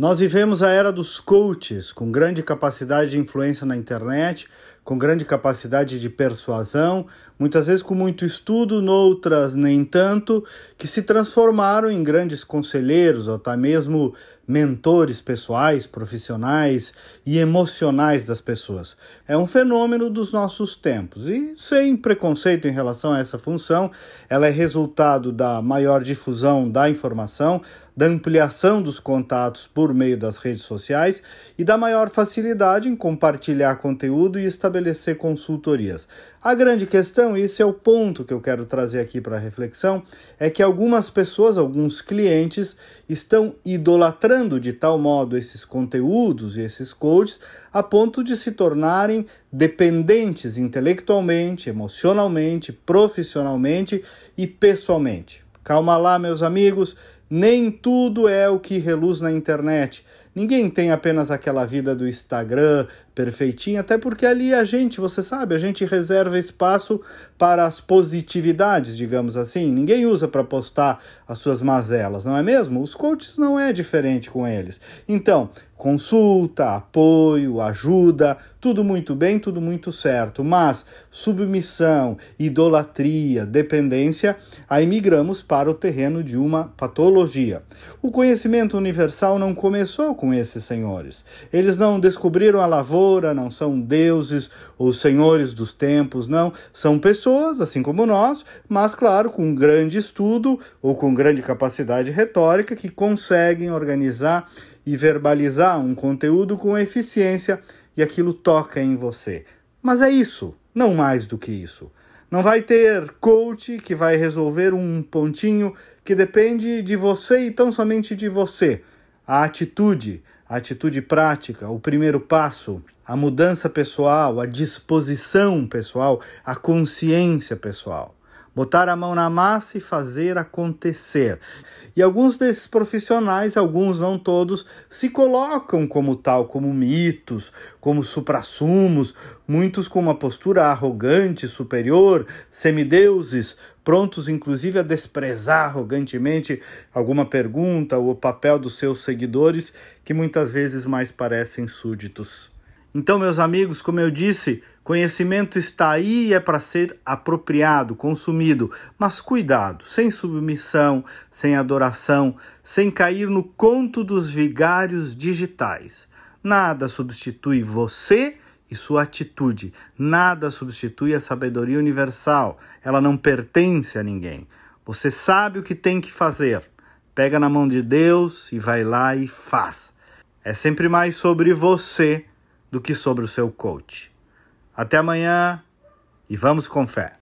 Nós vivemos a era dos coaches, com grande capacidade de influência na internet, com grande capacidade de persuasão, muitas vezes com muito estudo, noutras nem tanto, que se transformaram em grandes conselheiros ou até mesmo mentores pessoais, profissionais e emocionais das pessoas. É um fenômeno dos nossos tempos e, sem preconceito em relação a essa função, ela é resultado da maior difusão da informação, da ampliação dos contatos por meio das redes sociais e da maior facilidade em compartilhar conteúdo e estabelecer consultorias. A grande questão, e esse é o ponto que eu quero trazer aqui para reflexão, é que algumas pessoas, alguns clientes, estão idolatrando de tal modo esses conteúdos e esses coaches a ponto de se tornarem dependentes intelectualmente, emocionalmente, profissionalmente e pessoalmente. Calma lá, meus amigos, nem tudo é o que reluz na internet. Ninguém tem apenas aquela vida do Instagram perfeitinha, até porque ali a gente, você sabe, a gente reserva espaço para as positividades, digamos assim. Ninguém usa para postar as suas mazelas, não é mesmo? Os coaches não é diferente com eles. Então, consulta, apoio, ajuda, tudo muito bem, tudo muito certo, mas submissão, idolatria, dependência, aí migramos para o terreno de uma patologia. O conhecimento universal não começou com esses senhores. Eles não descobriram a lavoura, não são deuses ou senhores dos tempos, não. São pessoas, assim como nós, mas, claro, com grande estudo ou com grande capacidade retórica que conseguem organizar e verbalizar um conteúdo com eficiência e aquilo toca em você. Mas é isso, não mais do que isso. Não vai ter coach que vai resolver um pontinho que depende de você e tão somente de você a atitude, a atitude prática, o primeiro passo, a mudança pessoal, a disposição pessoal, a consciência pessoal. Botar a mão na massa e fazer acontecer. E alguns desses profissionais, alguns não todos, se colocam como tal, como mitos, como suprassumos, muitos com uma postura arrogante, superior, semideuses, prontos inclusive a desprezar arrogantemente alguma pergunta ou o papel dos seus seguidores, que muitas vezes mais parecem súditos. Então, meus amigos, como eu disse, conhecimento está aí e é para ser apropriado, consumido, mas cuidado, sem submissão, sem adoração, sem cair no conto dos vigários digitais. Nada substitui você e sua atitude. Nada substitui a sabedoria universal. Ela não pertence a ninguém. Você sabe o que tem que fazer. Pega na mão de Deus e vai lá e faz. É sempre mais sobre você do que sobre o seu coach. Até amanhã e vamos com fé.